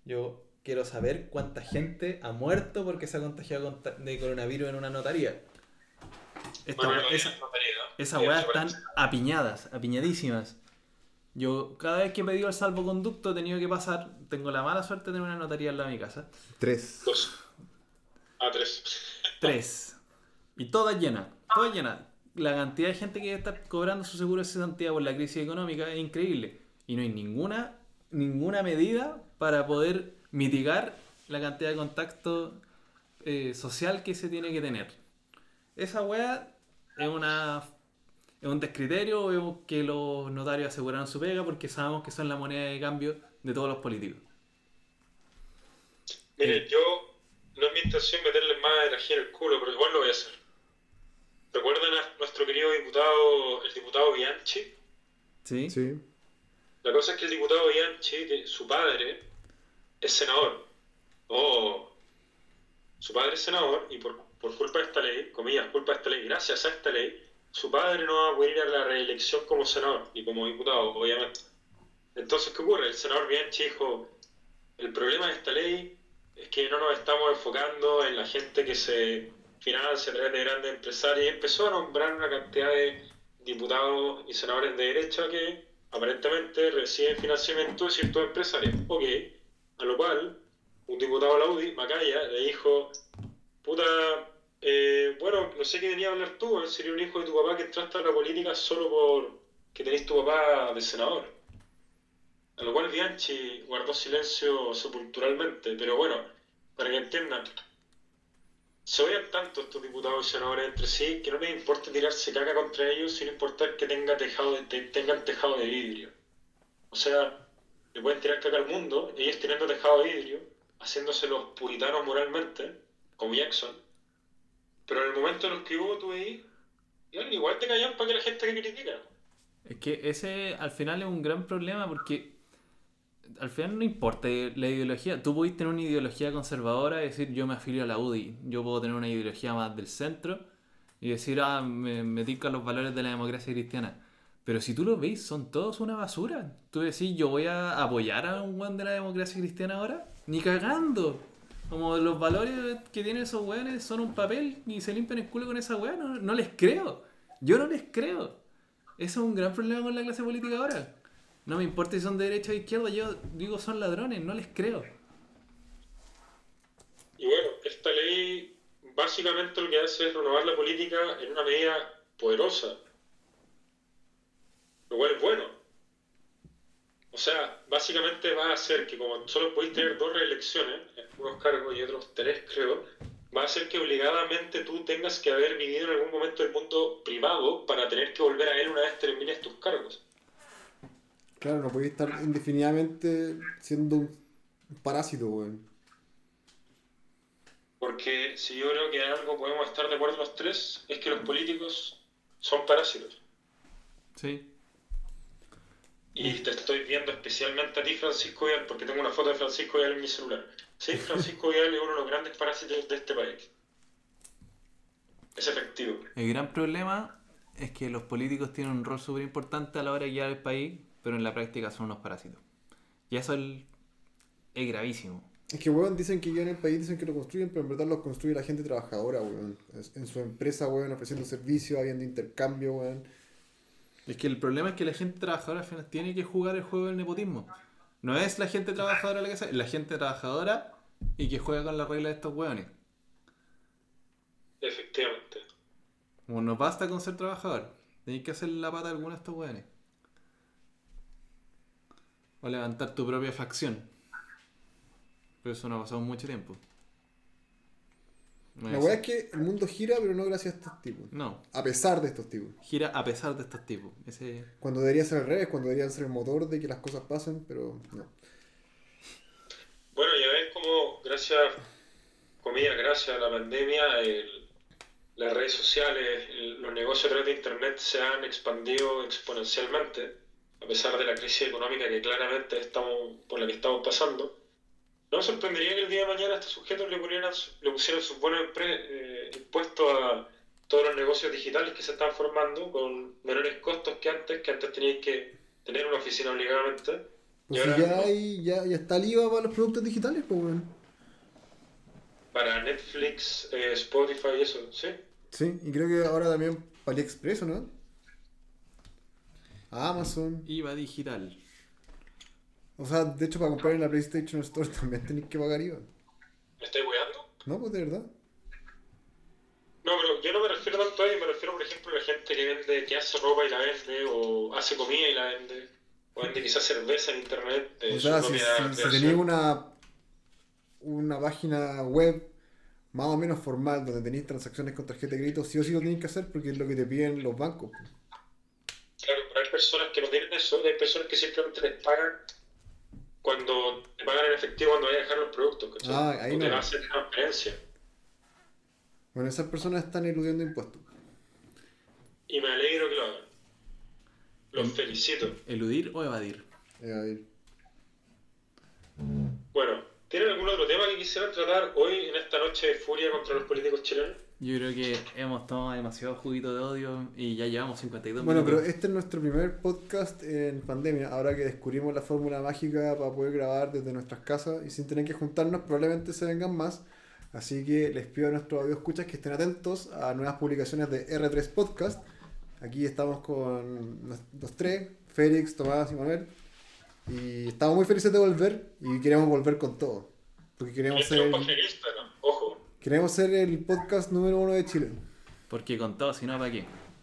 Yo quiero saber cuánta gente ha muerto porque se ha contagiado con ta- de coronavirus en una notaría. Esta Bueno, esa, no tenía, ¿no? esa Sí, weá eso están apiñadas, apiñadísimas. Yo, cada vez que he pedido el salvoconducto, he tenido que pasar. Tengo la mala suerte de tener una notaría al lado de mi casa. Tres. Dos. Ah, tres. Tres. Y todas llenas, todas llenas. La cantidad de gente que está cobrando su seguro de cesantía por la crisis económica es increíble. Y no hay ninguna, ninguna medida para poder mitigar la cantidad de contacto eh, social que se tiene que tener. Esa weá es una es un descriterio, vemos que los notarios aseguraron su pega porque sabemos que son la moneda de cambio de todos los políticos. Mire, yo no es mi intención meterle más energía en el culo, pero igual lo voy a hacer. ¿Recuerdan a nuestro querido diputado, el diputado Bianchi? ¿Sí? Sí. La cosa es que el diputado Bianchi, su padre, es senador. Oh, su padre es senador y por, por culpa de esta ley, comillas, culpa de esta ley, gracias a esta ley, su padre no va a poder ir a la reelección como senador y como diputado, obviamente. Entonces, ¿qué ocurre? El senador Bianchi dijo, el problema de esta ley es que no nos estamos enfocando en la gente que se financia a través de grandes empresarios y empezó a nombrar una cantidad de diputados y senadores de derecha que aparentemente reciben financiamiento de ciertos empresarios. Ok, a lo cual un diputado de la UDI, Macaya, le dijo, puta, eh, bueno, no sé qué venía a hablar tú, sería un hijo de tu papá que entraste a la política solo por que tenés tu papá de senador. A lo cual Bianchi guardó silencio sepulturalmente, pero bueno, para que entiendan, se odian tanto estos diputados y senadores entre sí que no les importa tirarse caca contra ellos sin importar que tenga tejado de, te- tengan tejado de vidrio. O sea, le pueden tirar caca al mundo, ellos teniendo tejado de vidrio, haciéndose los puritanos moralmente, como Jackson, pero en el momento en el que hubo tú ahí, igual te callan para que la gente que critica. Es que ese al final es un gran problema porque al final no importa la ideología. Tú podés tener una ideología conservadora y decir yo me afilio a la UDI. Yo puedo tener una ideología más del centro y decir, ah, me, me tincan los valores de la democracia cristiana. Pero si tú lo veis, son todos una basura. Tú decís, yo voy a apoyar a un weón de la democracia cristiana ahora. Ni cagando. Como los valores que tienen esos weones son un papel y se limpian el culo con esa weá. No, no les creo. Yo no les creo. Eso es un gran problema con la clase política ahora. No me importa si son de derecha o izquierda, yo digo son ladrones, no les creo. Y bueno, esta ley básicamente lo que hace es renovar la política en una medida poderosa. Lo cual es bueno. O sea, básicamente va a hacer que como solo podéis tener dos reelecciones, unos cargos y otros tres creo, va a hacer que obligadamente tú tengas que haber vivido en algún momento el mundo privado para tener que volver a él una vez termines tus cargos. Claro, no podéis estar indefinidamente siendo un parásito, weón. Porque si yo creo que en algo podemos estar de acuerdo los tres, es que los políticos son parásitos. Sí. Y te estoy viendo especialmente a ti, Francisco Vidal, porque tengo una foto de Francisco Vidal en mi celular. Sí, Francisco Vidal es uno de los grandes parásitos de este país. Es efectivo. El gran problema es que los políticos tienen un rol súper importante a la hora de guiar el país, pero en la práctica son unos parásitos. Y eso es, es gravísimo. Es que, weón, dicen que en el país, dicen que lo construyen, pero en verdad lo construye la gente trabajadora, weón. En su empresa, weón, ofreciendo servicios, habiendo intercambio, weón. Es que el problema es que la gente trabajadora al final tiene que jugar el juego del nepotismo. No es la gente trabajadora la que es la gente trabajadora y que juega con las reglas de estos weones. Efectivamente. Como no basta con ser trabajador, tenéis que hacer la pata a alguno de estos weones. O levantar tu propia facción. Pero eso no ha pasado mucho tiempo. No La así. es que el mundo gira, pero no gracias a estos tipos. No, A pesar de estos tipos. gira a pesar de estos tipos. Ese... Cuando debería ser al revés, cuando deberían ser el motor de que las cosas pasen, pero no. Bueno, ya ves como gracias, comillas, gracias a la pandemia, el- las redes sociales, el- los negocios a través de Internet se han expandido exponencialmente, a pesar de la crisis económica que claramente estamos, por la que estamos pasando. No me sorprendería que el día de mañana a estos sujetos le, le pusieran sus buenos eh, impuestos a todos los negocios digitales que se están formando con menores costos que antes, que antes teníais que tener una oficina obligadamente. Y si ahora ya, no. hay, ya, ya está el IVA para los productos digitales, pues, weón. Para Netflix, eh, Spotify y eso, ¿sí? Sí, y creo que ahora también para AliExpress, ¿o ¿no? Amazon. IVA digital. O sea, de hecho, para comprar en la PlayStation Store también tenéis que pagar IVA. ¿Me estoy weando? ¿No? Pues de verdad. No, pero yo no me refiero tanto a ello, me refiero, por ejemplo, a la gente que vende, que hace ropa y la vende, o hace comida y la vende, o vende quizás cerveza en internet O sea, si, si, tenéis una, una página web más o menos formal donde tenéis transacciones con tarjeta de crédito, sí o sí lo tenéis que hacer porque es lo que te piden los bancos. pues. Claro, pero hay personas que no tienen eso, hay personas que simplemente les pagan cuando te pagan en efectivo cuando vayan a dejar los productos, ¿cachai? Ah, ahí o te no. a hacer transferencia. Bueno, esas personas están eludiendo impuestos. Y me alegro que lo hagan. Los felicito. ¿Eludir o evadir? A ver. Bueno, ¿tienen algún otro tema que quisieran tratar hoy en esta noche de furia contra los políticos chilenos? Yo creo que hemos tomado demasiado juguito de odio y ya llevamos 52 Bueno, pero minutos. este es nuestro primer podcast en pandemia, ahora que descubrimos la fórmula mágica para poder grabar desde nuestras casas y sin tener que juntarnos, probablemente se vengan más. Así que les pido a nuestros audio escuchas que estén atentos a nuevas publicaciones de R3 Podcast. Aquí estamos con los, los tres, Félix, Tomás y Manuel. Y estamos muy felices de volver y queremos volver con todo. Porque queremos ser, ojo. Queremos ser el podcast número uno de Chile. Porque con todo, si no, ¿para qué?